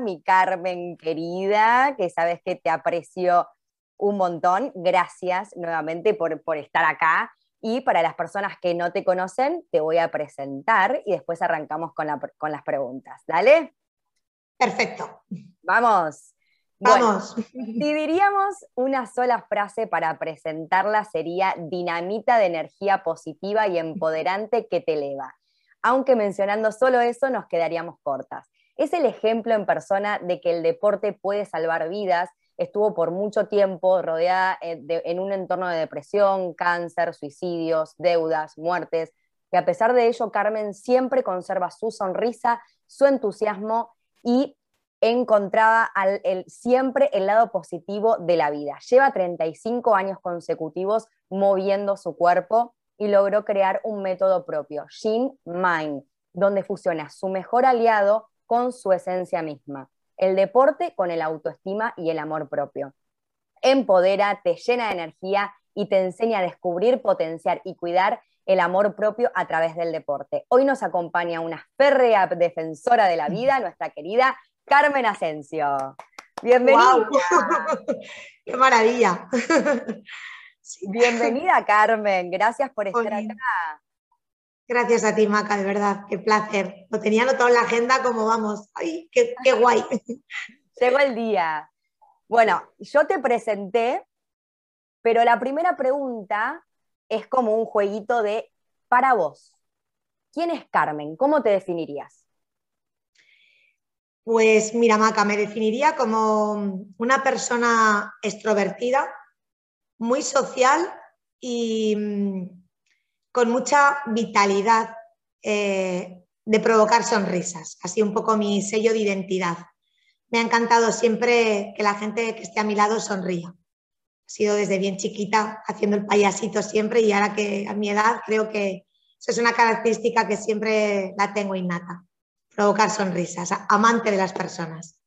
Mi Carmen querida, que sabes que te aprecio un montón. Gracias nuevamente por, por estar acá. Y para las personas que no te conocen, te voy a presentar y después arrancamos con, con las preguntas. ¿Dale? Perfecto. Vamos. Vamos. si diríamos una sola frase para presentarla sería dinamita de energía positiva y empoderante que te eleva. Aunque mencionando solo eso nos quedaríamos cortas. Es el ejemplo en persona de que el deporte puede salvar vidas. Estuvo por mucho tiempo rodeada eh, en un entorno de depresión, cáncer, suicidios, deudas, muertes. Y a pesar de ello, Carmen siempre conserva su sonrisa, su entusiasmo y encontraba siempre el lado positivo de la vida. Lleva 35 años consecutivos moviendo su cuerpo y logró crear un método propio, Shin Mind, donde fusiona su mejor aliado con su esencia misma, el deporte con el autoestima y el amor propio. Empodera, te llena de energía y te enseña a descubrir, potenciar y cuidar el amor propio a través del deporte. Hoy nos acompaña una férrea defensora de la vida, nuestra querida Carmen Asensio. Bienvenida. ¡Qué maravilla! Bienvenida, Carmen. Gracias por estar acá. Gracias a ti, Maca, de verdad. Qué placer. Lo tenía anotado en la agenda como vamos. ¡Ay, qué, qué guay! Llegó el día. Bueno, yo te presenté, pero la primera pregunta es como un jueguito de para vos. ¿Quién es Carmen? ¿Cómo te definirías? Pues mira, Maca, me definiría como una persona extrovertida, muy social y mm, con mucha vitalidad eh, de provocar sonrisas, así un poco mi sello de identidad. Me ha encantado siempre que la gente que esté a mi lado sonría. He sido desde bien chiquita haciendo el payasito siempre y ahora que a mi edad creo que eso es una característica que siempre la tengo innata provocar sonrisas, amante de las personas.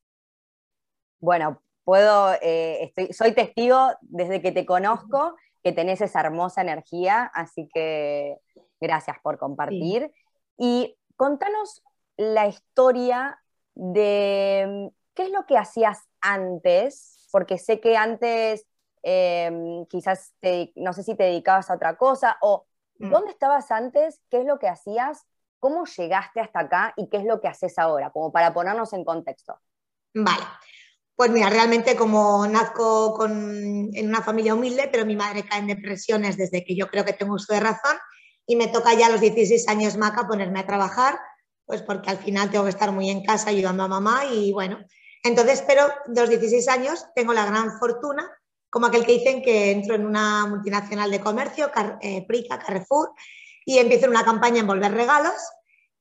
Bueno, puedo, eh, estoy, soy testigo desde que te conozco que tenés esa hermosa energía, así que gracias por compartir. Y contanos la historia de mm, qué es lo que hacías antes, porque sé que antes em, quizás no sé si te dedicabas a otra cosa o mm. dónde estabas antes, qué es lo que hacías ¿Cómo llegaste hasta acá y qué es lo que haces ahora? Como para ponernos en contexto. Vale. Pues mira, realmente como nazco en una familia humilde, pero mi madre cae en depresiones desde que yo creo que tengo uso de razón y me toca ya a los 16 años, Maca, ponerme a trabajar, pues porque al final tengo que estar muy en casa ayudando a mamá y bueno, entonces, pero de los 16 años tengo la gran fortuna, como aquel que dicen que entro en una multinacional de comercio, eh, Prica, Carrefour, y empiezo una campaña en envolver regalos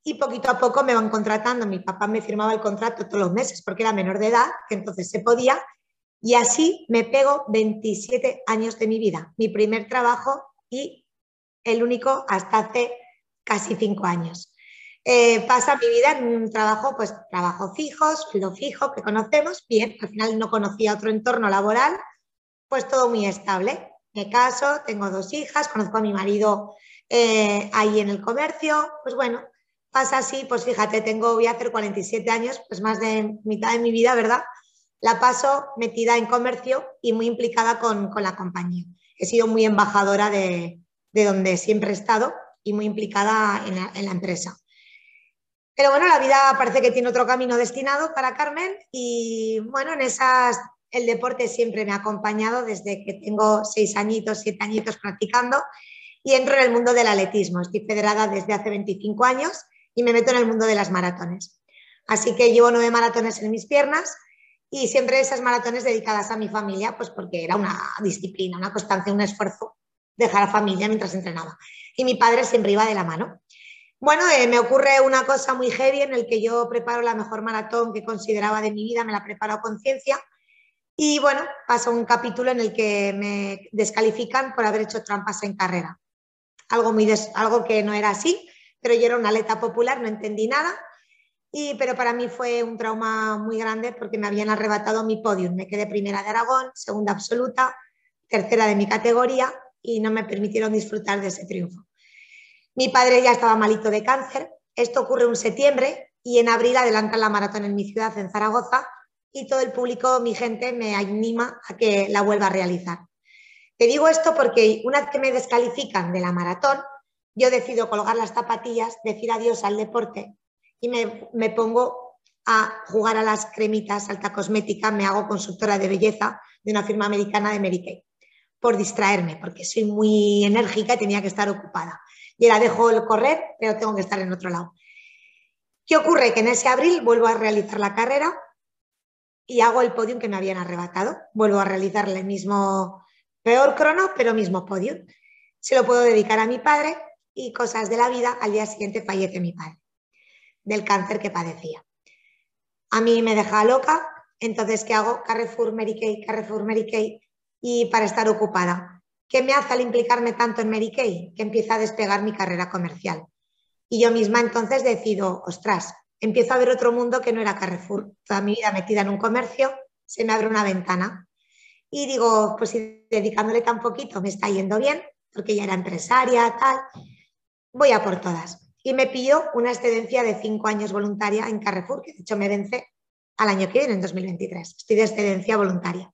y poquito a poco me van contratando. Mi papá me firmaba el contrato todos los meses porque era menor de edad, que entonces se podía, y así me pego 27 años de mi vida, mi primer trabajo y el único hasta hace casi cinco años. Eh, pasa mi vida en un trabajo, pues trabajo fijos, lo fijo que conocemos, bien, al final no conocía otro entorno laboral, pues todo muy estable. Me caso, tengo dos hijas, conozco a mi marido eh, ahí en el comercio, pues bueno, pasa así, pues fíjate, tengo, voy a hacer 47 años, pues más de mitad de mi vida, ¿verdad? La paso metida en comercio y muy implicada con, la compañía. He sido muy embajadora de, donde siempre he estado y muy implicada en la, en la empresa. Pero bueno, la vida parece que tiene otro camino destinado para Carmen y bueno, en esas el deporte siempre me ha acompañado desde que tengo seis añitos, siete añitos practicando y entro en el mundo del atletismo. Estoy federada desde hace 25 años y me meto en el mundo de las maratones. Así que llevo nueve maratones en mis piernas y siempre esas maratones dedicadas a mi familia, pues porque era una disciplina, una constancia, un esfuerzo dejar a familia mientras entrenaba. Y mi padre siempre iba de la mano. Bueno, eh, me ocurre una cosa muy heavy en el que yo preparo la mejor maratón que consideraba de mi vida, me la preparo a conciencia Y bueno, pasa un capítulo en el que me descalifican por haber hecho trampas en carrera. Algo, muy algo que no era así, pero yo era una atleta popular, no entendí nada. Y, pero para mí fue un trauma muy grande porque me habían arrebatado mi podium. Me quedé primera de Aragón, segunda absoluta, tercera de mi categoría y no me permitieron disfrutar de ese triunfo. Mi padre ya estaba malito de cáncer. Esto ocurre en septiembre y en abril adelantan la maratón en mi ciudad, en Zaragoza, y todo el público, mi gente, me anima a que la vuelva a realizar. Te digo esto porque una vez que me descalifican de la maratón, yo decido colgar las zapatillas, decir adiós al deporte y me, me pongo a jugar a las cremitas, alta cosmética, me hago consultora de belleza de una firma americana de Mary Kay por distraerme, porque soy muy enérgica y tenía que estar ocupada. Y la dejo correr, pero tengo que estar en otro lado. ¿Qué ocurre? Que en ese abril vuelvo a realizar la carrera y hago el podium que me habían arrebatado. Vuelvo a realizar el mismo, peor crono, pero mismo podium. Se lo puedo dedicar a mi padre y cosas de la vida. Al día siguiente fallece mi padre del cáncer que padecía. A mí me deja loca, entonces ¿qué hago? Carrefour, Mary Kay, Carrefour, Mary Kay y para estar ocupada. ¿Qué me hace al implicarme tanto en Mary Kay? Que empieza a despegar mi carrera comercial. Y yo misma entonces decido, ostras, empiezo a ver otro mundo que no era Carrefour. Toda mi vida metida en un comercio, se me abre una ventana. Y digo, pues si dedicándole tan poquito me está yendo bien, porque ya era empresaria, tal, voy a por todas. Y me pillo una excedencia de cinco años voluntaria en Carrefour, que de hecho me vence al año que viene, en 2023. Estoy de excedencia voluntaria.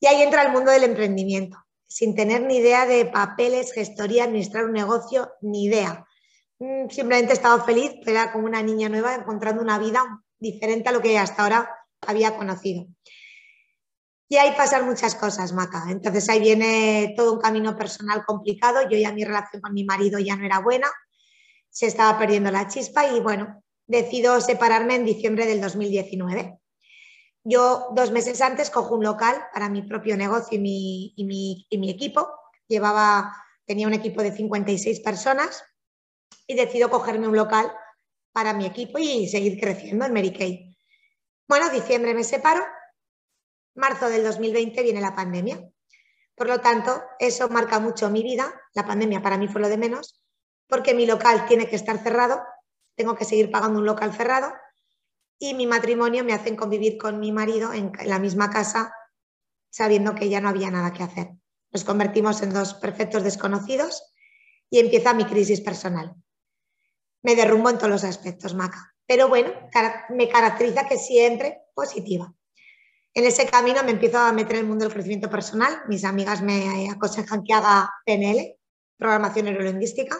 Y ahí entra el mundo del emprendimiento, sin tener ni idea de papeles, gestoría, administrar un negocio, ni idea. Mm, simplemente he estado feliz, era como una niña nueva encontrando una vida diferente a lo que hasta ahora había conocido. Y ahí pasan muchas cosas, Maca. Entonces ahí viene todo un camino personal complicado. Yo ya mi relación con mi marido ya no era buena, se estaba perdiendo la chispa y bueno, decido separarme en diciembre del 2019. Yo dos meses antes cojo un local para mi propio negocio y mi, mi, equipo. Llevaba, tenía un equipo de 56 personas y decido cogerme un local para mi equipo y seguir creciendo en Mary Kay. Bueno, diciembre me separo, marzo del 2020 viene la pandemia. Por lo tanto, eso marca mucho mi vida. La pandemia para mí fue lo de menos, porque mi local tiene que estar cerrado, tengo que seguir pagando un local cerrado y mi matrimonio me hacen convivir con mi marido en la misma casa sabiendo que ya no había nada que hacer. Nos convertimos en dos perfectos desconocidos y empieza mi crisis personal. Me derrumbo en todos los aspectos, Maca. Pero bueno, me caracteriza que siempre positiva. En ese camino me empiezo a meter en el mundo del crecimiento personal. Mis amigas me aconsejan que haga PNL, programación neurolingüística.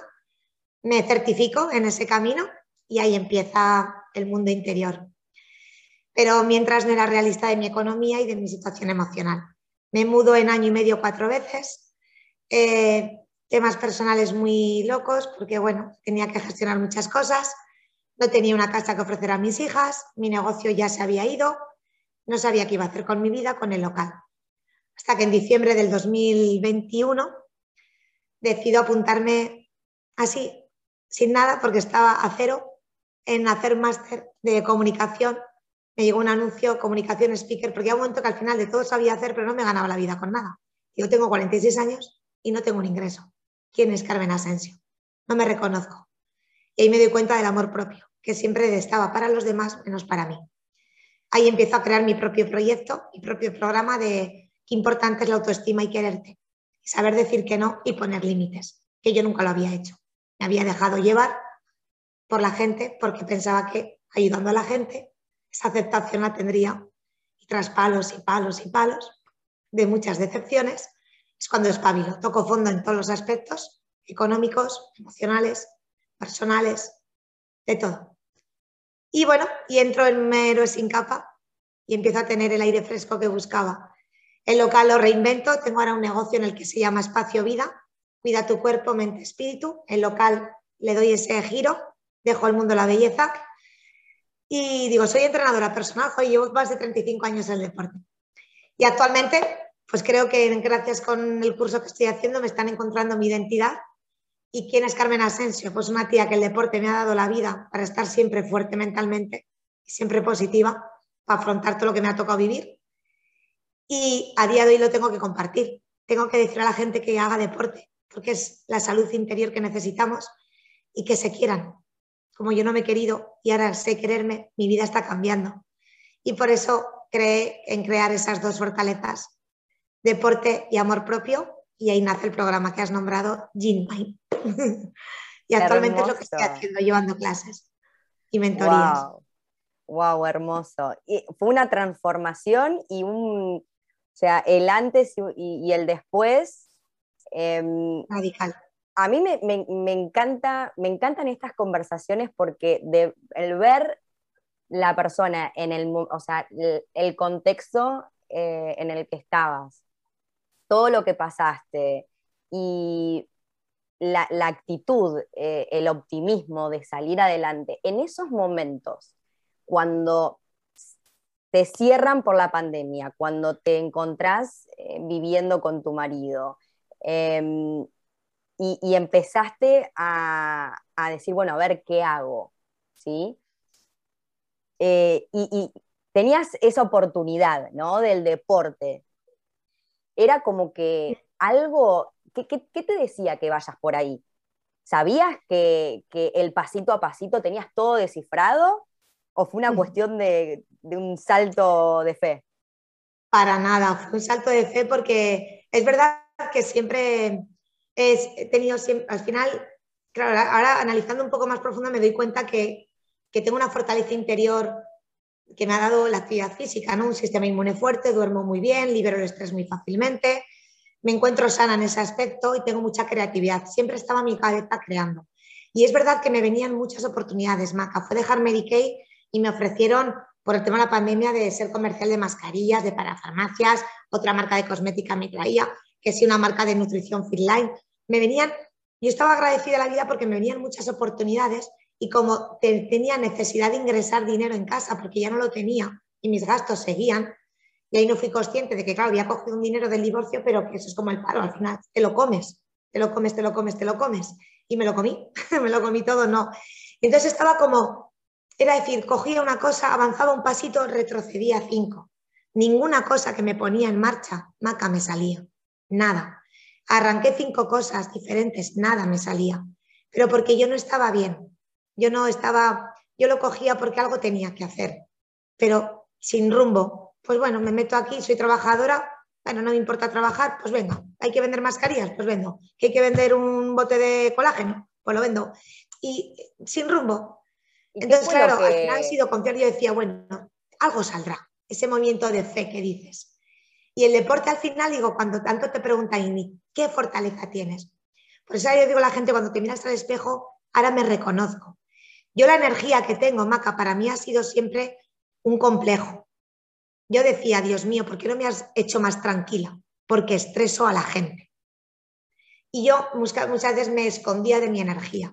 Me certifico en ese camino y ahí empieza el mundo interior. Pero mientras no era realista de mi economía y de mi situación emocional. Me mudo en año y medio cuatro veces. Eh, temas personales muy locos porque, bueno, tenía que gestionar muchas cosas. No tenía una casa que ofrecer a mis hijas, mi negocio ya se había ido, no sabía qué iba a hacer con mi vida, con el local. Hasta que en diciembre del 2021 decido apuntarme así, sin nada, porque estaba a cero en hacer máster de comunicación. Me llegó un anuncio, comunicación speaker, porque había un momento que al final de todo sabía hacer, pero no me ganaba la vida con nada. Yo tengo 46 años y no tengo un ingreso. ¿Quién es Carmen Asensio? No me reconozco. Y ahí me doy cuenta del amor propio, que siempre estaba para los demás menos para mí. Ahí empiezo a crear mi propio proyecto, mi propio programa de qué importante es la autoestima y quererte. Y saber decir que no y poner límites, que yo nunca lo había hecho. Me había dejado llevar por la gente porque pensaba que ayudando a la gente esa aceptación la tendría y tras palos y palos y palos de muchas decepciones es cuando espabilo, toco fondo en todos los aspectos económicos, emocionales, personales, de todo. Y bueno, y entro en héroe sin capa y empiezo a tener el aire fresco que buscaba. El local lo reinvento, tengo ahora un negocio en el que se llama Espacio Vida, cuida tu cuerpo, mente, espíritu. El local le doy ese giro dejo el mundo la belleza y digo, soy entrenadora personal, y llevo más de 35 años en el deporte. Y actualmente, pues creo que gracias con el curso que estoy haciendo me están encontrando mi identidad. ¿Y quién es Carmen Asensio? Pues una tía que el deporte me ha dado la vida para estar siempre fuerte mentalmente siempre positiva, para afrontar todo lo que me ha tocado vivir. Y a día de hoy lo tengo que compartir. Tengo que decir a la gente que haga deporte, porque es la salud interior que necesitamos y que se quieran. Como yo no me he querido y ahora sé quererme, mi vida está cambiando. Y por eso creé en crear esas dos fortalezas, deporte y amor propio, y ahí nace el programa que has nombrado Gin Mind. y actualmente es lo que estoy haciendo, llevando clases y mentorías. Wow. Hermoso. Y fue una transformación y un, o sea, el antes y, el después. Em, Radical. A mí me, encanta, me encantan estas conversaciones porque de, el ver la persona en el, o sea, el, contexto eh, en el que estabas, todo lo que pasaste y la, actitud, eh, el optimismo de salir adelante, en esos momentos, cuando te cierran por la pandemia, cuando te encontrás eh, viviendo con tu marido em, y, empezaste a, decir, bueno, a ver qué hago, ¿sí? Eh, y, tenías esa oportunidad, ¿no? Del deporte. Era como que algo ¿Qué, te decía que vayas por ahí? ¿Sabías que, el pasito a pasito tenías todo descifrado? ¿O fue una cuestión de, un salto de fe? Para nada, fue un salto de fe porque es verdad que siempre he tenido, al final, claro, ahora analizando un poco más profundo me doy cuenta que, tengo una fortaleza interior que me ha dado la actividad física, ¿no? Un sistema inmune fuerte, duermo muy bien, libero el estrés muy fácilmente, me encuentro sana en ese aspecto y tengo mucha creatividad. Siempre estaba mi cabeza creando. Y es verdad que me venían muchas oportunidades, Maca. Fue dejar Medicaid y me ofrecieron, por el tema de la pandemia, de ser comercial de mascarillas, de parafarmacias, otra marca de cosmética me traía, que sí una marca de nutrición Fitline. Me venían, yo estaba agradecida a la vida porque me venían muchas oportunidades y como tenía necesidad de ingresar dinero en casa porque ya no lo tenía y mis gastos seguían, y ahí no fui consciente de que, claro, había cogido un dinero del divorcio, pero que eso es como el paro, al final te lo comes, te lo comes, te lo comes, te lo comes. Y me lo comí, me lo comí todo, no. Entonces estaba como, era decir, cogía una cosa, avanzaba un pasito, retrocedía cinco. Ninguna cosa que me ponía en marcha, maca, me salía. Nada. Arranqué cinco cosas diferentes, nada me salía. Pero porque yo no estaba bien. Yo no estaba, yo lo cogía porque algo tenía que hacer, pero sin rumbo, pues bueno, me meto aquí, soy trabajadora, bueno, no me importa trabajar, pues venga, hay que vender mascarillas, pues vendo, hay que vender un bote de colágeno, pues lo vendo. Y sin rumbo. Entonces, claro, al final he sido confiar, yo decía, bueno, algo saldrá, ese movimiento de fe que dices. Y el deporte al final, digo, cuando tanto te preguntan, ¿qué fortaleza tienes? Por eso yo digo a la gente, cuando te miras al espejo, ahora me reconozco. Yo la energía que tengo, Maca, para mí ha sido siempre un complejo yo decía, Dios mío, ¿por qué no me has hecho más tranquila? Porque estreso a la gente. Y yo muchas veces me escondía de mi energía.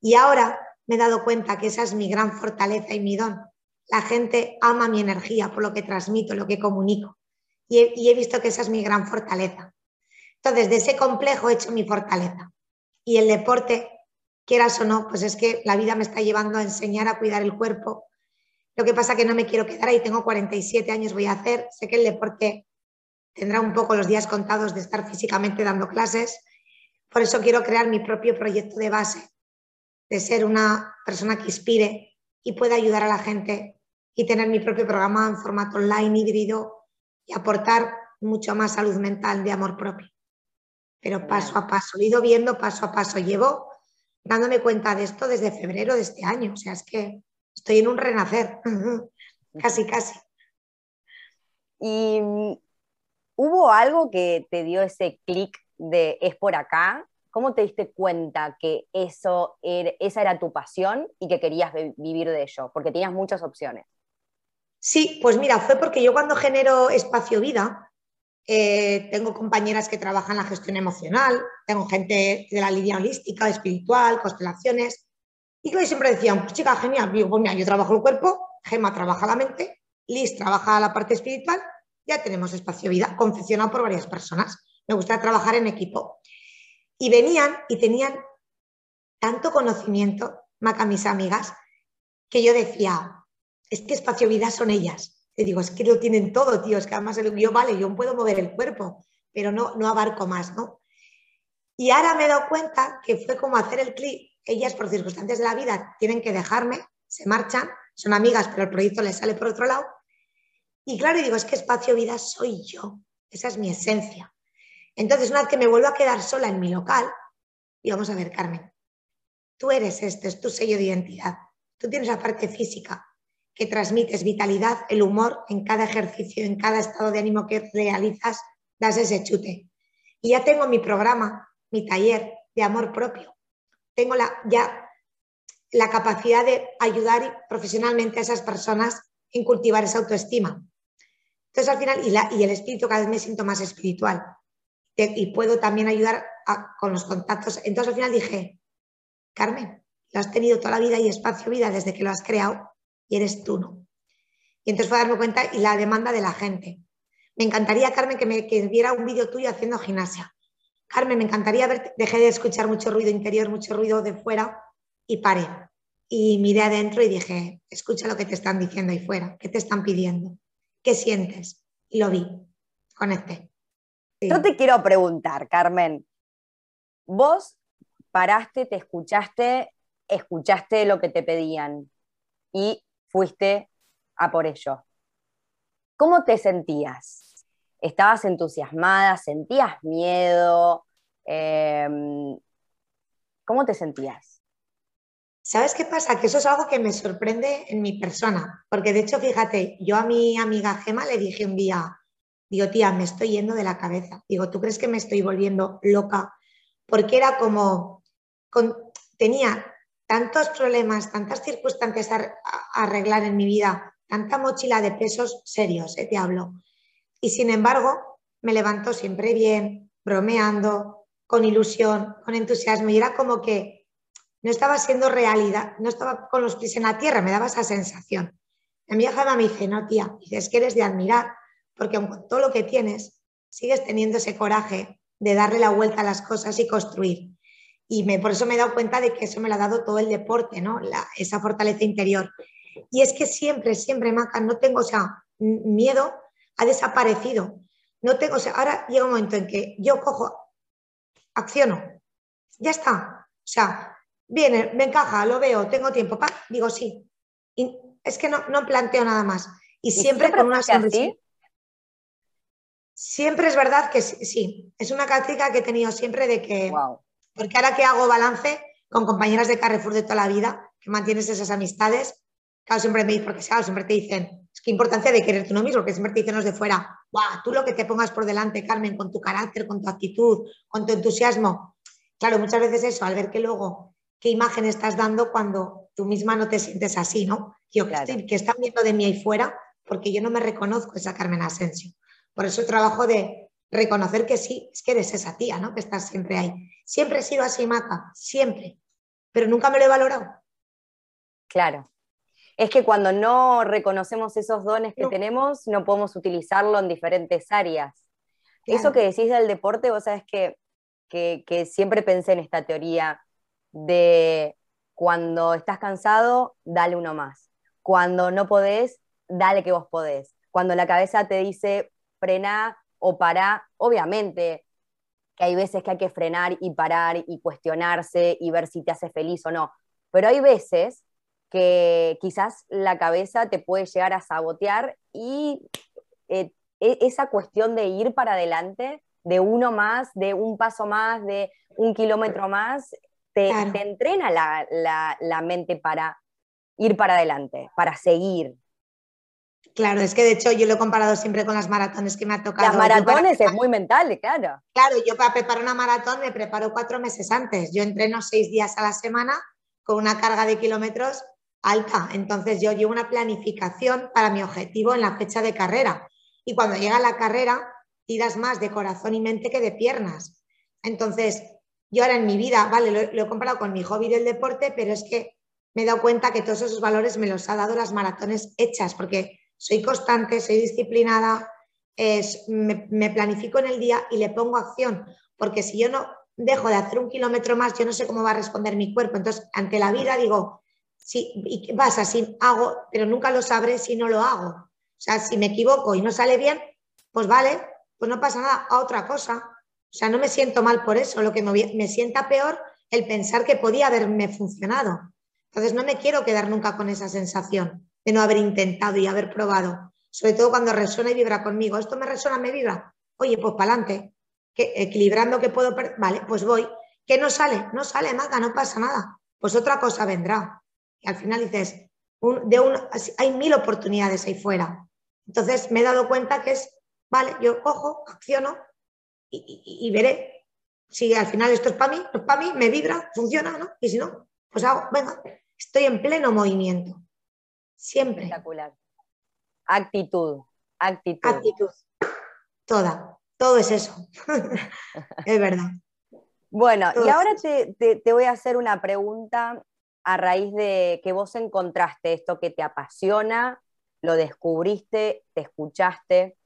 Y ahora me he dado cuenta que esa es mi gran fortaleza y mi don. La gente ama mi energía por lo que transmito, lo que comunico. Y he, visto que esa es mi gran fortaleza. Entonces, de ese complejo he hecho mi fortaleza. Y el deporte, quieras o no, pues es que la vida me está llevando a enseñar a cuidar el cuerpo, lo que pasa es que no me quiero quedar ahí, tengo 47 años, voy a hacer, sé que el deporte tendrá un poco los días contados de estar físicamente dando clases, por eso quiero crear mi propio proyecto de base, de ser una persona que inspire y pueda ayudar a la gente y tener mi propio programa en formato online híbrido y aportar mucho más salud mental de amor propio. Pero paso a paso, he ido viendo paso a paso. Llevo dándome cuenta de esto desde febrero de este año. O sea, es que estoy en un renacer, casi, casi. ¿Y mm, hubo algo que te dio ese clic de es por acá? ¿Cómo te diste cuenta que eso esa era tu pasión y que querías vivir de ello? Porque tenías muchas opciones. Sí, pues mira, fue porque yo cuando genero espacio vida, eh, tengo compañeras que trabajan la gestión emocional, tengo gente de la línea holística, espiritual, constelaciones, y que siempre decían, pues chica, genial, yo, pues yo trabajo el cuerpo, Gema trabaja la mente, Liz trabaja la parte espiritual, ya tenemos espacio vida, confeccionado por varias personas. Me gusta trabajar en equipo. Y venían y tenían tanto conocimiento, Maca, mis amigas, que yo decía, es que espacio vida son ellas. te digo, es que lo tienen todo, tío, es que además yo, vale, yo puedo mover el cuerpo, pero no, no abarco más, ¿no? Y ahora me he dado cuenta que fue como hacer el clic, ellas por circunstancias de la vida tienen que dejarme, se marchan, son amigas, pero el proyecto les sale por otro lado. Y claro, digo, es que espacio vida soy yo, esa es mi esencia. Entonces, una vez que me vuelvo a quedar sola en mi local, y vamos a ver, Carmen, tú eres esto, es tu sello de identidad. Tú tienes la parte física que transmites vitalidad, el humor en cada ejercicio, en cada estado de ánimo que realizas, das ese chute. Y ya tengo mi programa, mi taller de amor propio. Tengo la, ya la capacidad de ayudar profesionalmente a esas personas en cultivar esa autoestima. Entonces, al final, y, la, y el espíritu, cada vez me siento más espiritual y puedo también ayudar con los contactos. Entonces, al final dije, Carmen, lo has tenido toda la vida y espacio vida desde que lo has creado y eres tú, ¿no? Y entonces fue a darme cuenta y la demanda de la gente. Me encantaría, Carmen, que me viera un vídeo tuyo haciendo gimnasia. Carmen, me encantaría ver, dejé de escuchar mucho ruido interior, mucho ruido de fuera y paré. Y miré adentro y dije, escucha lo que te están diciendo ahí fuera, qué te están pidiendo, qué sientes. Y lo vi, conecté. Yo te quiero preguntar, Carmen, vos paraste, te escuchaste, escuchaste lo que te pedían y fuiste a por ello. ¿Cómo te sentías? ¿Estabas entusiasmada? ¿Sentías miedo? Em, ¿Cómo te sentías? ¿Sabes qué pasa? Que eso es algo que me sorprende en mi persona, porque de hecho, fíjate, yo a mi amiga Gema le dije un día, digo, tía, me estoy yendo de la cabeza. Digo, ¿tú crees que me estoy volviendo loca? Porque era como, tenía tantos problemas, tantas circunstancias a, arreglar en mi vida, tanta mochila de pesos serios, eh, te hablo. Y sin embargo, me levanto siempre bien, bromeando, con ilusión, con entusiasmo. Y era como que no estaba siendo realidad, no estaba con los pies en la tierra, me daba esa sensación. mi hija me dice, no, tía, dices que eres de admirar, porque con todo lo que tienes, sigues teniendo ese coraje de darle la vuelta a las cosas y construir. Y me, por eso me he dado cuenta de que eso me lo ha dado todo el deporte, ¿no? esa fortaleza interior. Y es que siempre, siempre, Maca, no tengo, o sea, miedo ha desaparecido. No tengo, o sea, ahora llega un momento en que yo cojo, acciono, ya está. O sea, viene, me encaja, lo veo, tengo tiempo, pa, digo sí. Y es que no, no planteo nada más. Y, siempre, con una sonrisa. Siempre es verdad que sí, es una práctica que he tenido siempre de que, porque ahora que hago balance con compañeras de Carrefour de toda la vida, que mantienes esas amistades, claro, siempre me dicen, porque claro, siempre te dicen, es que importancia de quererte uno mismo, que siempre te dicen los de fuera, wow, tú lo que te pongas por delante, Carmen, con tu carácter, con tu actitud, con tu entusiasmo. Claro, muchas veces eso, al ver que luego, qué imagen estás dando cuando tú misma no te sientes así, ¿no? Yo, que, están viendo de mí ahí fuera, porque yo no me reconozco esa Carmen Asensio. Por eso el trabajo de reconocer que sí, es que eres esa tía, ¿no? Que estás siempre ahí. Siempre he sido así, Maca, siempre, pero nunca me lo he valorado. Claro. Es que cuando no reconocemos esos dones que tenemos, no podemos utilizarlo en diferentes áreas. Eso que decís del deporte, vos sabes que, que siempre pensé en esta teoría de cuando estás cansado, dale uno más. Cuando no podés, dale que vos podés. Cuando la cabeza te dice, frena o para, obviamente que hay veces que hay que frenar y parar y cuestionarse y ver si te hace feliz o no, pero hay veces que quizás la cabeza te puede llegar a sabotear y eh, e, esa cuestión de ir para adelante, de uno más, de un paso más, de un kilómetro más, te, entrena la, la mente para ir para adelante, para seguir, Claro, es que de hecho yo lo he comparado siempre con las maratones que me ha tocado. Las maratones es muy mental, claro. Claro, yo para preparar una maratón me preparo cuatro meses antes. Yo entreno seis días a la semana con una carga de kilómetros alta. Entonces yo llevo una planificación para mi objetivo en la fecha de carrera. Y cuando llega la carrera, tiras más de corazón y mente que de piernas. Entonces, yo ahora en mi vida, vale, lo, lo he comparado con mi hobby del deporte, pero es que me he dado cuenta que todos esos valores me los ha dado las maratones hechas, porque soy constante, soy disciplinada, me, planifico en el día y le pongo acción, porque si yo no dejo de hacer un kilómetro más, yo no sé cómo va a responder mi cuerpo. Entonces, ante la vida digo, sí, y vas así, hago, pero nunca lo sabré si no lo hago. O sea, si me equivoco y no sale bien, pues vale, pues no pasa nada, a otra cosa. O sea, no me siento mal por eso. Lo que me, me sienta peor el pensar que podía haberme funcionado. Entonces no me quiero quedar nunca con esa sensación de no haber intentado y haber probado. Sobre todo cuando resuena y vibra conmigo. ¿Esto me resuena, me vibra? Oye, pues para adelante. Equilibrando que puedo... Vale, pues voy. ¿Qué no sale? No sale, nada, no pasa nada. Pues otra cosa vendrá. Y al final dices, hay mil oportunidades ahí fuera. Entonces me he dado cuenta que es, vale, yo cojo, acciono y, veré si al final esto es para mí, es para mí, me vibra, funciona, ¿no? Y si no, pues hago, venga, estoy en pleno movimiento. Siempre. Espectacular. Actitud, actitud. Actitud. Toda, todo es eso. es verdad. Bueno, y ahora te, voy a hacer una pregunta a raíz de que vos encontraste esto que te apasiona, lo descubriste, te escuchaste.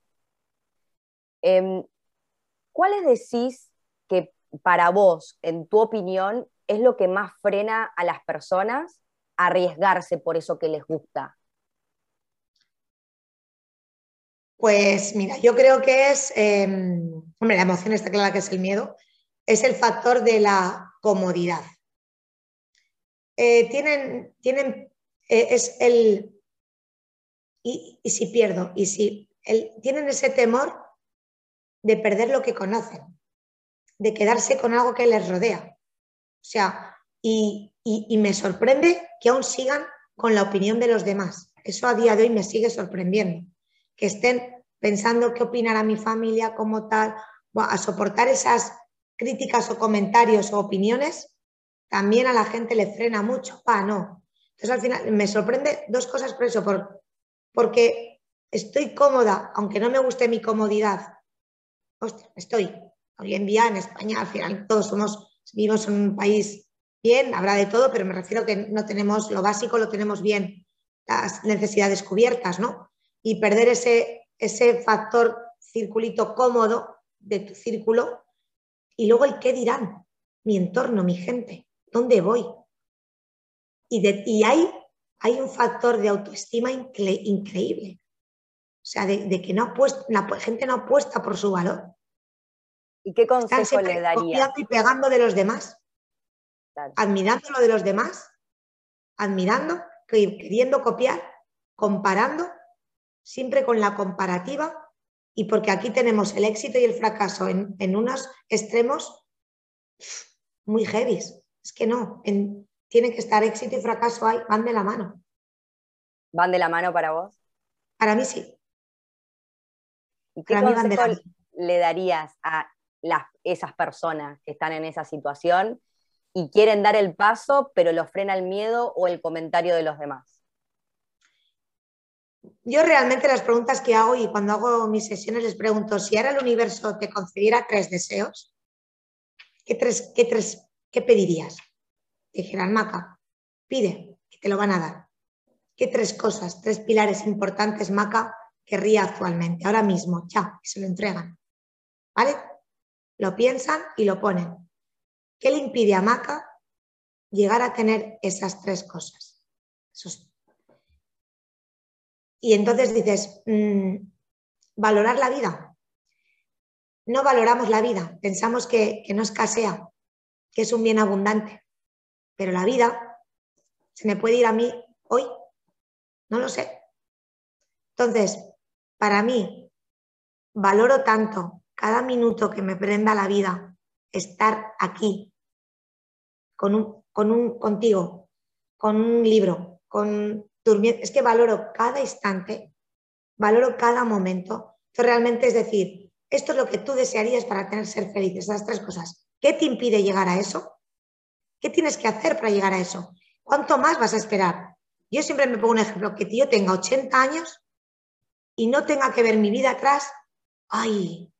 Em, ¿Cuáles decís que para vos, en tu opinión, es lo que más frena a las personas arriesgarse por eso que les gusta? Pues mira, yo creo que es, em, hombre, la emoción está clara que es el miedo, es el factor de la comodidad. Eh, tienen, tienen eh, es el, y, si pierdo, y si tienen ese temor de perder lo que conocen, de quedarse con algo que les rodea. O sea, y, y me sorprende que aún sigan con la opinión de los demás. Eso a día de hoy me sigue sorprendiendo. Que estén pensando qué opinará mi familia como tal, a soportar esas críticas o comentarios o opiniones también a la gente le frena mucho. Ah, no. Entonces al final me sorprende dos cosas por eso, por, porque estoy cómoda, aunque no me guste mi comodidad. Hostia, estoy. Hoy en día en España al final todos somos, vivimos en un país bien, habrá de todo, pero me refiero que no tenemos lo básico, lo tenemos bien, las necesidades cubiertas, ¿no? Y perder ese, ese factor circulito cómodo de tu círculo y luego el qué dirán, mi entorno, mi gente. ¿Dónde voy? Y, de, y hay, hay, un factor de autoestima increíble. O sea, de, que no la gente no apuesta por su valor. ¿Y qué consejo le daría? y pegando de los demás. Admirando lo de los demás. Admirando, queriendo copiar, comparando, siempre con la comparativa. Y porque aquí tenemos el éxito y el fracaso en, en unos extremos muy heavies. Es que no, tiene que estar éxito y fracaso ahí, van de la mano. ¿Van de la mano para vos? Para mí sí. ¿Y qué consejo le darías a las, esas personas que están en esa situación y quieren dar el paso, pero los frena el miedo o el comentario de los demás? Yo realmente las preguntas que hago y cuando hago mis sesiones les pregunto, si ahora el universo te concediera tres deseos, ¿qué tres, qué tres ¿qué pedirías? Dijeran, Maca, pide, que te lo van a dar. ¿Qué tres cosas, tres pilares importantes Maca querría actualmente, ahora mismo, ya, se lo entregan? ¿Vale? Lo piensan y lo ponen. ¿Qué le impide a Maca llegar a tener esas tres cosas? Y entonces dices, mm, valorar la vida. No valoramos la vida, pensamos que, que no escasea, que es un bien abundante. Pero la vida se me puede ir a mí hoy. No lo sé. Entonces, para mí, valoro tanto cada minuto que me prenda la vida estar aquí con un, con un, contigo, con un libro, con durmiendo. Es que valoro cada instante, valoro cada momento. Entonces, realmente es decir, esto es lo que tú desearías para tener ser feliz, esas tres cosas. ¿Qué te impide llegar a eso? ¿Qué tienes que hacer para llegar a eso? ¿Cuánto más vas a esperar? Yo siempre me pongo un ejemplo, que yo tenga 80 años y no tenga que ver mi vida atrás, ay,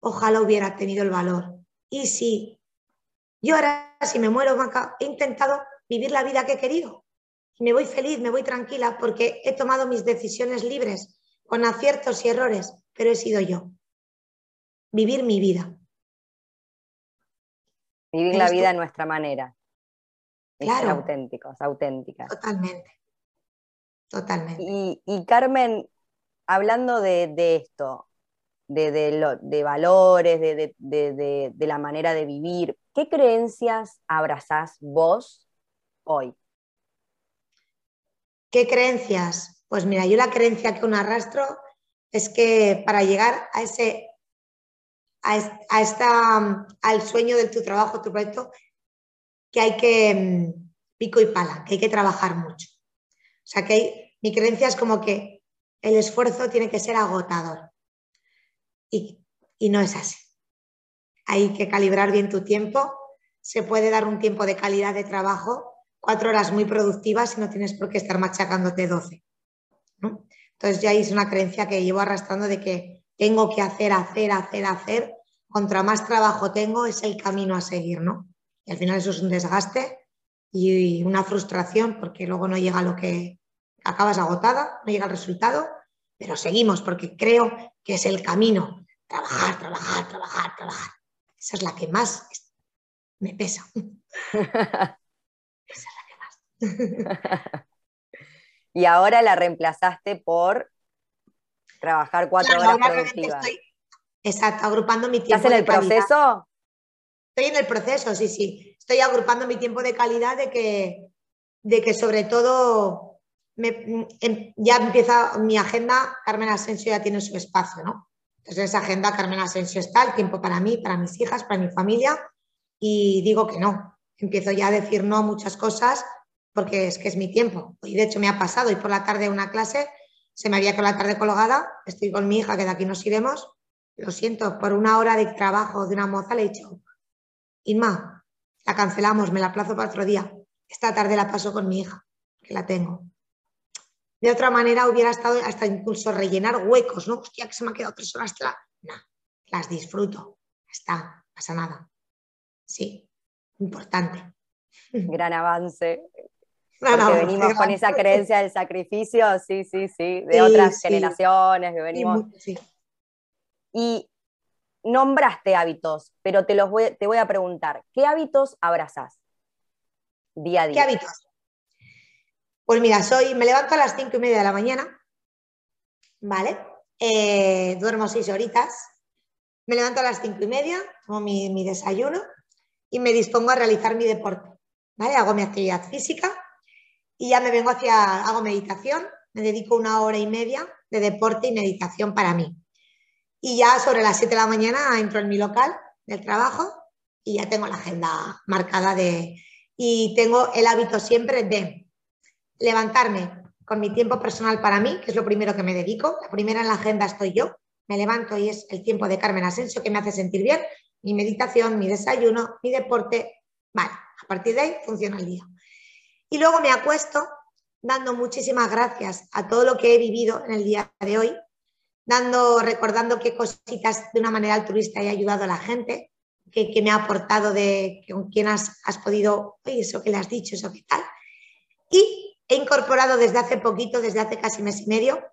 ojalá hubiera tenido el valor. Y si yo ahora, si me muero, he intentado vivir la vida que he querido. Me voy feliz, me voy tranquila porque he tomado mis decisiones libres, con aciertos y errores, pero he sido yo. Vivir mi vida. Vivir la vida a nuestra manera. Claro. auténticos, auténticas. Totalmente. Totalmente. Y, Carmen, hablando de, esto, de, valores, de, la manera de vivir, ¿qué creencias abrazás vos hoy? ¿Qué creencias? Pues mira, yo la creencia que un arrastro es que para llegar a ese, esta, al sueño de tu trabajo, tu proyecto, que hay que mm, pico y pala, que hay que trabajar mucho. O sea, que mi creencia es como que el esfuerzo tiene que ser agotador. Y, no es así. Hay que calibrar bien tu tiempo. Se puede dar un tiempo de calidad de trabajo, cuatro horas muy productivas y no tienes por qué estar machacándote doce. Entonces ya es una creencia que llevo arrastrando de que tengo que hacer, hacer, hacer, hacer. Contra más trabajo tengo, es el camino a seguir, ¿no? Y al final eso es un desgaste y una frustración porque luego no llega lo que acabas agotada, no llega el resultado, pero seguimos porque creo que es el camino. Trabajar, trabajar, trabajar, trabajar. Esa es la que más me pesa. Esa es la que más. y ahora la reemplazaste por trabajar cuatro horas productivas. exacto, agrupando mi tiempo. ¿Estás en el proceso? Estoy en el proceso, sí, sí. Estoy agrupando mi tiempo de calidad de que, de que sobre todo em, ya empieza mi agenda, Carmen Asensio ya tiene su espacio, ¿no? Entonces esa agenda Carmen Asensio está, el tiempo para mí, para mis hijas, para mi familia, y digo que no. Empiezo ya a decir no a muchas cosas porque es que es mi tiempo. Y de hecho me ha pasado, y por la tarde una clase, se me había quedado la tarde colgada, estoy con mi hija, que de aquí nos iremos, lo siento, por una hora de trabajo de una moza le he dicho, Inma, la cancelamos, me la plazo para otro día. Esta tarde la paso con mi hija, que la tengo. De otra manera hubiera estado hasta incluso rellenar huecos, ¿no? Hostia, que se me ha quedado tres horas. No, las disfruto. Está, pasa nada. Sí, importante. Gran avance. Porque venimos con esa creencia del sacrificio, sí, sí, sí, de otras generaciones que venimos. Y nombraste hábitos, pero te, los voy, te voy a preguntar, ¿qué hábitos abrazas día a día? ¿Qué hábitos? Pues mira, soy, me levanto a las cinco y media de la mañana, ¿vale? Eh, duermo seis horitas, me levanto a las cinco y media, tomo mi, desayuno y me dispongo a realizar mi deporte, ¿vale? Hago mi actividad física y ya me vengo hacia, hago meditación, me dedico una hora y media de deporte y meditación para mí. Y ya sobre las 7 de la mañana entro en mi local del trabajo y ya tengo la agenda marcada de... Y tengo el hábito siempre de levantarme con mi tiempo personal para mí, que es lo primero que me dedico. La primera en la agenda estoy yo. Me levanto y es el tiempo de Carmen Asensio que me hace sentir bien. Mi meditación, mi desayuno, mi deporte. Vale, a partir de ahí funciona el día. Y luego me acuesto dando muchísimas gracias a todo lo que he vivido en el día de hoy, dando, recordando qué cositas de una manera altruista he ayudado a la gente, que, me ha aportado de con quién has, has, podido, oye, eso que le has dicho, eso que tal. Y he incorporado desde hace poquito, desde hace casi mes y medio,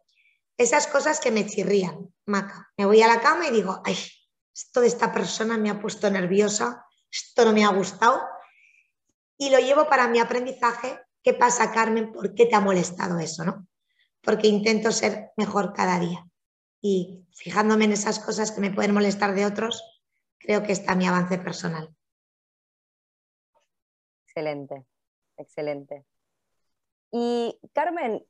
esas cosas que me chirrían, Maca. Me voy a la cama y digo, ay, esto de esta persona me ha puesto nerviosa, esto no me ha gustado. Y lo llevo para mi aprendizaje. ¿Qué pasa, Carmen? ¿Por qué te ha molestado eso? ¿no? Porque intento ser mejor cada día y fijándome en esas cosas que me pueden molestar de otros, creo que está mi avance personal. Excelente, excelente. Y Carmen,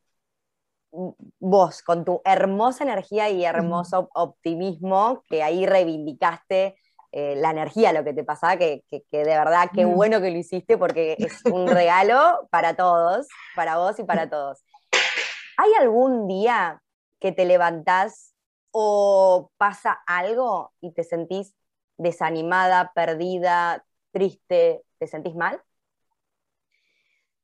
vos con tu hermosa energía y hermoso optimismo, que ahí reivindicaste eh, la energía, lo que te pasaba, que, de verdad qué bueno que lo hiciste porque es un regalo para todos, para vos y para todos. ¿Hay algún día que te levantás o pasa algo y te sentís desanimada, perdida, triste, te sentís mal?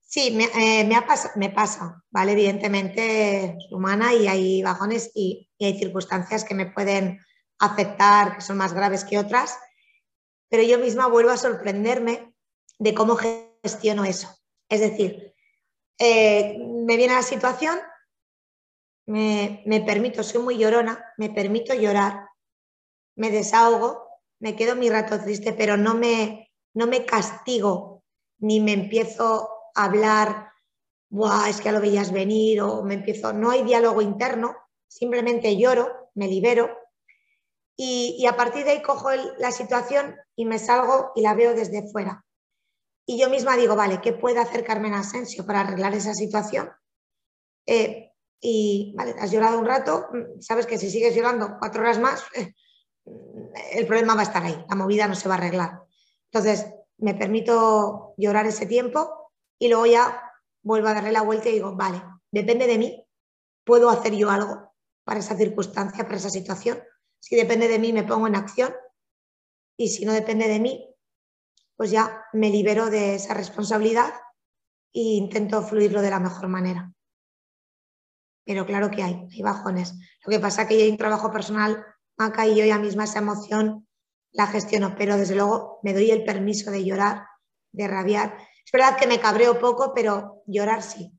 Sí, me, eh, me, pasa, ¿vale? Evidentemente humana y hay bajones y, hay circunstancias que me pueden afectar, que son más graves que otras, pero yo misma vuelvo a sorprenderme de cómo gestiono eso. Es decir, eh, me viene la situación, me, permito, soy muy llorona, me permito llorar, me desahogo, me quedo mi rato triste, pero no me, no me castigo ni me empiezo hablar, es que ya lo veías venir o me empiezo, no hay diálogo interno, simplemente lloro, me libero y, a partir de ahí cojo la situación y me salgo y la veo desde fuera. Y yo misma digo, vale, ¿qué puede hacer Carmen Asensio para arreglar esa situación? Eh, y vale, has llorado un rato, sabes que si sigues llorando cuatro horas más, el problema va a estar ahí, la movida no se va a arreglar. Entonces, me permito llorar ese tiempo y luego ya vuelvo a darle la vuelta y digo, vale, depende de mí, puedo hacer yo algo para esa circunstancia, para esa situación. Si depende de mí, me pongo en acción y si no depende de mí, pues ya me libero de esa responsabilidad e intento fluirlo de la mejor manera. Pero claro que hay, hay bajones. Lo que pasa es que hay un trabajo personal, acá y yo ya misma esa emoción la gestiono, pero desde luego me doy el permiso de llorar, de rabiar. Es verdad que me cabreo poco, pero llorar sí.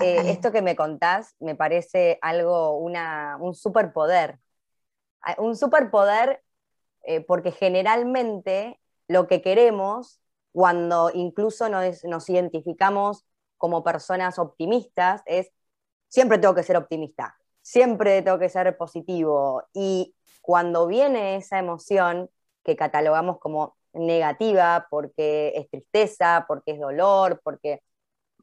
Eh, esto que me contás me parece algo, una, un superpoder. Ah, un superpoder eh, porque generalmente lo que queremos, cuando incluso nos, nos identificamos como personas optimistas, es siempre tengo que ser optimista, siempre tengo que ser positivo. Y cuando viene esa emoción que catalogamos como negativa porque es tristeza, porque es dolor, porque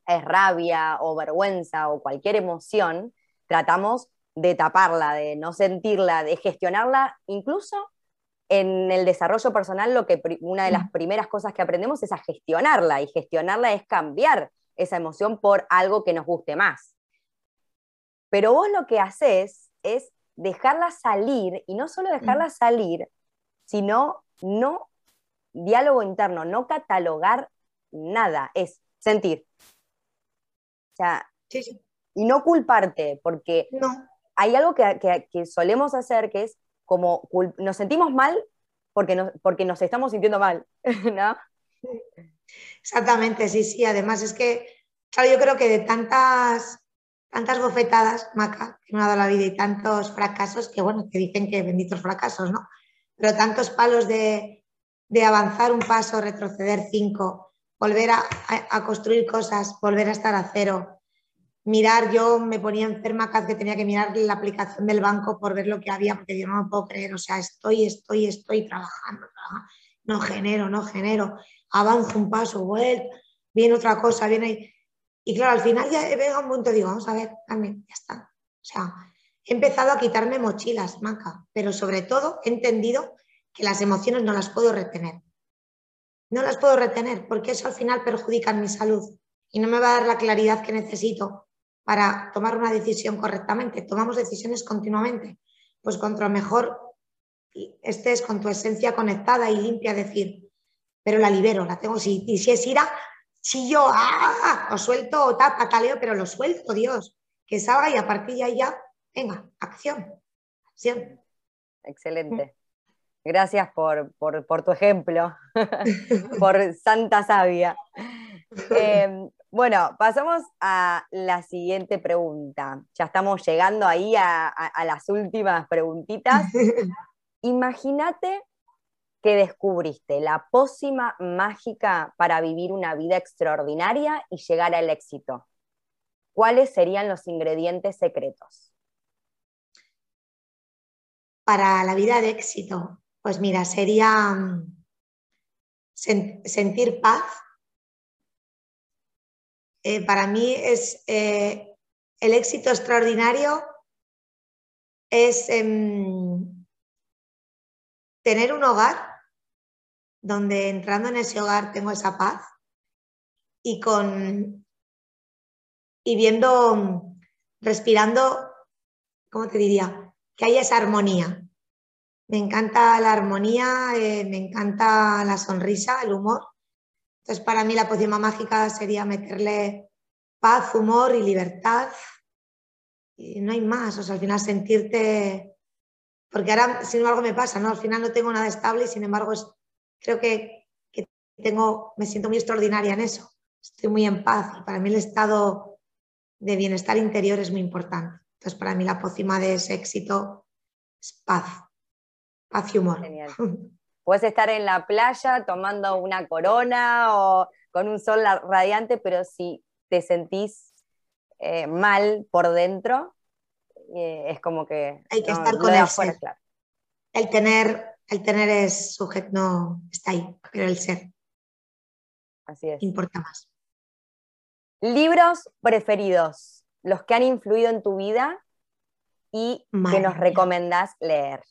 es rabia o vergüenza o cualquier emoción, tratamos de taparla, de no sentirla, de gestionarla, incluso en el desarrollo personal lo que una de las mm. primeras cosas que aprendemos es a gestionarla y gestionarla es cambiar esa emoción por algo que nos guste más. Pero vos lo que haces es dejarla salir y no solo dejarla mm. salir, sino no diálogo interno, no catalogar nada, es sentir, o sea, y no culparte, porque hay algo que, solemos hacer que es como nos sentimos mal porque nos, porque nos estamos sintiendo mal, ¿no? Exactamente, sí, sí. Además es que, claro, yo creo que de tantas, tantas bofetadas, Maca, que me ha dado la vida y tantos fracasos, que bueno, que dicen que benditos fracasos, ¿no? Pero tantos palos de, de avanzar un paso, retroceder cinco, volver a, construir cosas, volver a estar a cero. Mirar, yo me ponía enferma cada que tenía que mirar la aplicación del banco por ver lo que había, porque yo no me puedo creer, o sea, estoy, estoy, estoy trabajando, no genero, no genero, avanzo un paso, vuelvo, viene otra cosa, viene ahí. Y claro, al final ya venga un punto digo, vamos a ver, también, ya está. O sea, he empezado a quitarme mochilas, Maca, pero sobre todo he entendido que las emociones no las puedo retener no las puedo retener porque eso al final perjudica mi salud y no me va a dar la claridad que necesito para tomar una decisión correctamente. Tomamos decisiones continuamente. Pues cuanto mejor estés con tu esencia conectada y limpia, decir, pero la libero, la tengo. Si, y si es ira, si yo ¡ah! o suelto o tapa, taleo, pero lo suelto, Dios, que salga y a partir de ahí ya, venga, acción, acción. Excelente. Gracias por, tu ejemplo, por Santa Sabia. Em, bueno, pasamos a la siguiente pregunta. Ya estamos llegando ahí a, las últimas preguntitas. Imagínate que descubriste la pócima mágica para vivir una vida extraordinaria y llegar al éxito. ¿Cuáles serían los ingredientes secretos? Para la vida de éxito, pues mira, sería mm, sentir paz. Eh, para mí es eh, el éxito extraordinario es em, tener un hogar donde entrando en ese hogar tengo esa paz y con y viendo, mm, respirando, ¿cómo te diría? Que haya esa armonía, me encanta la armonía, eh, me encanta la sonrisa, el humor. Entonces, para mí la poción mágica sería meterle paz, humor y libertad. Y no hay más, o sea, al final sentirte... Porque ahora, sin embargo, me pasa, ¿no? Al final no tengo nada estable y, sin embargo, creo que, que tengo, me siento muy extraordinaria en eso. Estoy muy en paz y para mí el estado de bienestar interior es muy importante. Entonces, para mí la pócima de ese éxito es paz, Hace humor. Genial. Puedes estar en la playa tomando una corona o con un sol radiante, pero si te sentís eh, mal por dentro, eh, es como que... Hay que estar con el ser. El tener, el tener es sujeto, no está ahí, pero el ser. Así es. Importa más. Libros preferidos, los que han influido en tu vida y que nos recomendás leer.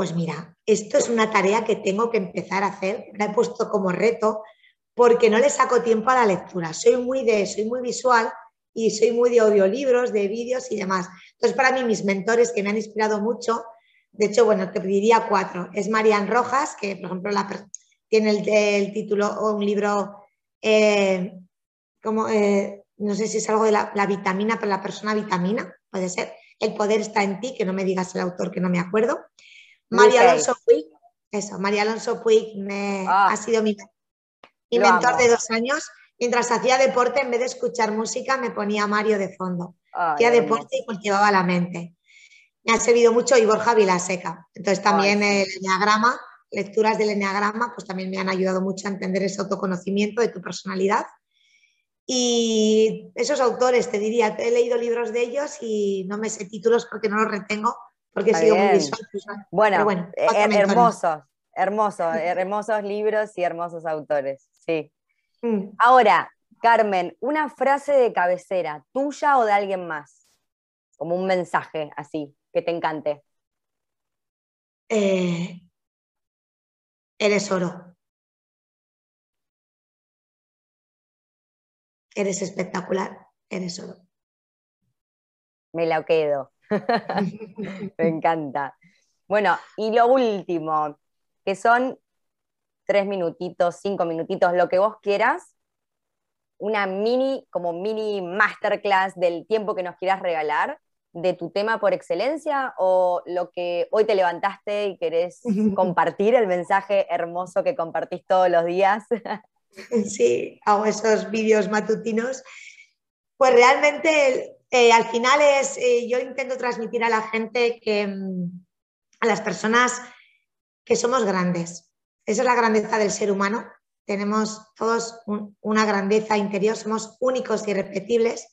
Pues mira, esto es una tarea que tengo que empezar a hacer, la he puesto como reto porque no le saco tiempo a la lectura. Soy muy de, soy muy visual y soy muy de audiolibros, de vídeos y demás. Entonces, para mí, mis mentores que me han inspirado mucho, de hecho, bueno, te pediría cuatro. Es Marian Rojas, que por ejemplo tiene el, título o un libro eh, como, eh, no sé si es algo de la, vitamina para la persona vitamina, puede ser. El poder está en ti, que no me digas el autor que no me acuerdo. María Alonso Puig, eso, María Alonso Puig me, ah. ha sido mi, mentor de dos años. Mientras hacía deporte, en vez de escuchar música, me ponía Mario de fondo. hacía deporte y cultivaba la mente. Me ha servido mucho y Borja Vilaseca. Entonces también el enneagrama, lecturas del enneagrama, pues también me han ayudado mucho a entender ese autoconocimiento de tu personalidad y esos autores, te diría, he leído libros de ellos y no me sé títulos porque no los retengo, porque he sido muy visual. Bueno, eh, hermosos, hermosos, hermosos libros y hermosos autores, sí. Mm. Ahora, Carmen, una frase de cabecera, tuya o de alguien más, como un mensaje así, que te encante. Eh, eres oro. Eres espectacular, eres oro. Me la quedo. Me encanta. Bueno, y lo último, que son tres minutitos, cinco minutitos, lo que vos quieras, una mini, como mini masterclass del tiempo que nos quieras regalar de tu tema por excelencia o lo que hoy te levantaste y querés compartir, el mensaje hermoso que compartís todos los días. sí, hago esos vídeos matutinos, pues realmente eh, al final es, eh, yo intento transmitir a la gente que, mm, a las personas que somos grandes. Esa es la grandeza del ser humano. Tenemos todos una grandeza interior, somos únicos y irrepetibles.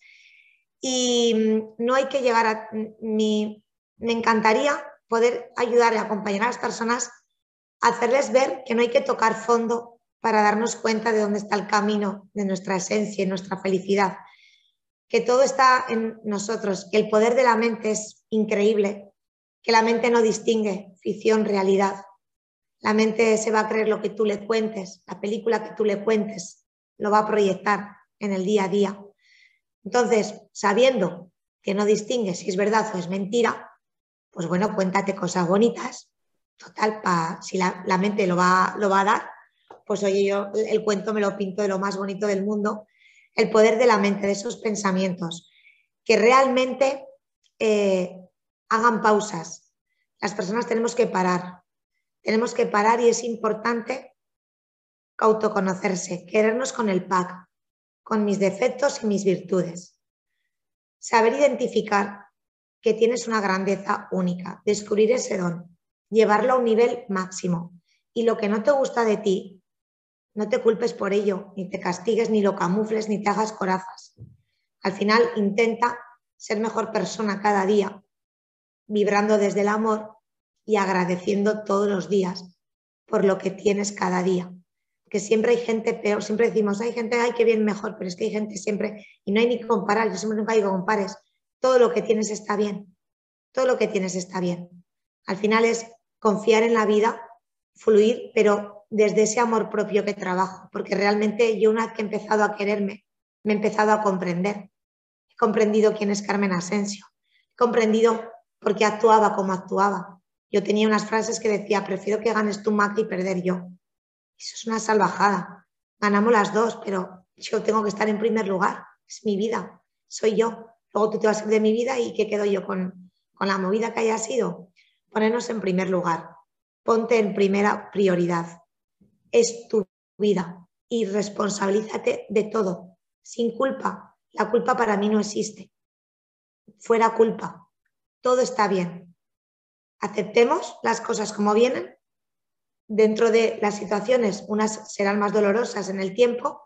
Y mm, no hay que llegar a... Mi, me encantaría poder ayudar y acompañar a las personas a hacerles ver que no hay que tocar fondo para darnos cuenta de dónde está el camino de nuestra esencia y nuestra felicidad. Que todo está en nosotros, que el poder de la mente es increíble, que la mente no distingue ficción, realidad. La mente se va a creer lo que tú le cuentes, la película que tú le cuentes, lo va a proyectar en el día a día. Entonces, sabiendo que no distingue si es verdad o es mentira, pues bueno, cuéntate cosas bonitas. Total, si la, la, mente lo va, lo va a dar, pues oye, yo el cuento me lo pinto de lo más bonito del mundo, el poder de la mente, de esos pensamientos, que realmente eh, hagan pausas. Las personas tenemos que parar, tenemos que parar y es importante autoconocerse, querernos con el pack, con mis defectos y mis virtudes. Saber identificar que tienes una grandeza única, descubrir ese don, llevarlo a un nivel máximo. Y lo que no te gusta de ti, no te culpes por ello, ni te castigues, ni lo camufles, ni te hagas corazas. Al final intenta ser mejor persona cada día, vibrando desde el amor y agradeciendo todos los días por lo que tienes cada día. Que siempre hay gente peor, siempre decimos, hay gente, hay que bien mejor, pero es que hay gente siempre, y no hay ni que comparar, yo siempre nunca digo compares, todo lo que tienes está bien, todo lo que tienes está bien. Al final es confiar en la vida, fluir, pero desde ese amor propio que trabajo, porque realmente yo una vez que he empezado a quererme, me he empezado a comprender. He comprendido quién es Carmen Asensio, he comprendido por qué actuaba como actuaba. Yo tenía unas frases que decía, prefiero que ganes tú, Mac, y perder yo. Eso es una salvajada. Ganamos las dos, pero yo tengo que estar en primer lugar. Es mi vida, soy yo. Luego tú te vas a ir de mi vida y ¿qué quedo yo con, con la movida que haya sido? Ponernos en primer lugar. Ponte en primera prioridad es tu vida y responsabilízate de todo, sin culpa. La culpa para mí no existe. Fuera culpa. Todo está bien. Aceptemos las cosas como vienen. Dentro de las situaciones, unas serán más dolorosas en el tiempo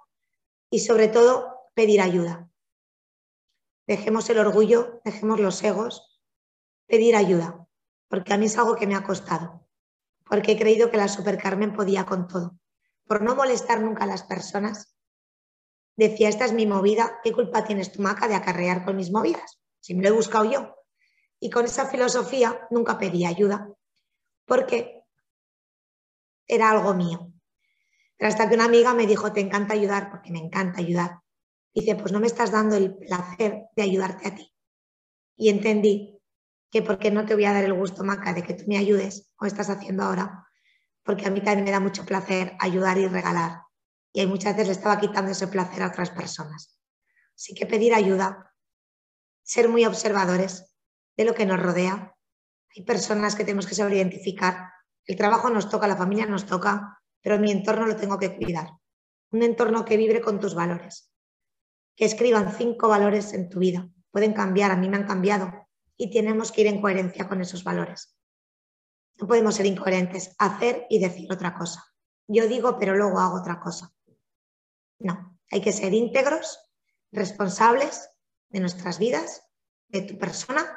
y sobre todo pedir ayuda. dejemos el orgullo, dejemos los egos, pedir ayuda, porque a mí es algo que me ha costado, porque he creído que la Super Carmen podía con todo. Por no molestar nunca a las personas, decía, esta es mi movida, ¿qué culpa tienes tu maca de acarrear con mis movidas? Si me lo he buscado yo. Y con esa filosofía nunca pedí ayuda, porque era algo mío. Pero hasta que una amiga me dijo, te encanta ayudar, porque me encanta ayudar. Dice, pues no me estás dando el placer de ayudarte a ti. Y entendí que porque no te voy a dar el gusto, Maca, de que tú me ayudes, como estás haciendo ahora, porque a mí también me da mucho placer ayudar y regalar. Y hay muchas veces le estaba quitando ese placer a otras personas. Así que pedir ayuda, ser muy observadores de lo que nos rodea. Hay personas que tenemos que saber identificar. El trabajo nos toca, la familia nos toca, pero mi entorno lo tengo que cuidar. Un entorno que vibre con tus valores. Que escriban cinco valores en tu vida. Pueden cambiar, a mí me han cambiado y tenemos que ir en coherencia con esos valores. No podemos ser incoherentes, hacer y decir otra cosa. Yo digo, pero luego hago otra cosa. No, hay que ser íntegros, responsables de nuestras vidas, de tu persona,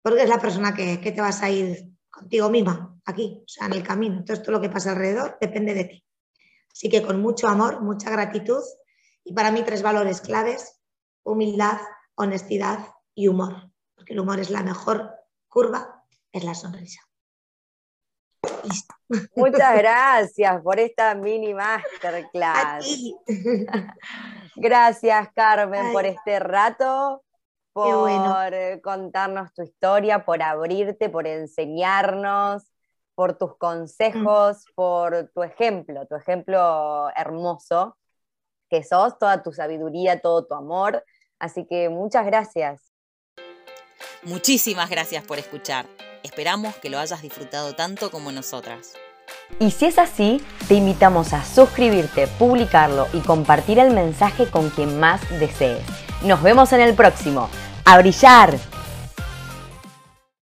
porque es la persona que, que te vas a ir contigo misma, aquí, o sea, en el camino. Entonces, todo lo que pasa alrededor depende de ti. Así que con mucho amor, mucha gratitud y para mí tres valores claves, humildad, honestidad y humor, porque el humor es la mejor curva, es la sonrisa. Listo. Muchas gracias por esta mini masterclass. Gracias, Carmen, por este rato por contarnos tu historia, por abrirte, por enseñarnos, por tus consejos, mm. por tu ejemplo, tu ejemplo hermoso que sos, toda tu sabiduría, todo tu amor. Así que muchas gracias. Muchísimas gracias por escuchar. Esperamos que lo hayas disfrutado tanto como nosotras. Y si es así, te invitamos a suscribirte, publicarlo y compartir el mensaje con quien más desees. Nos vemos en el próximo. ¡A brillar!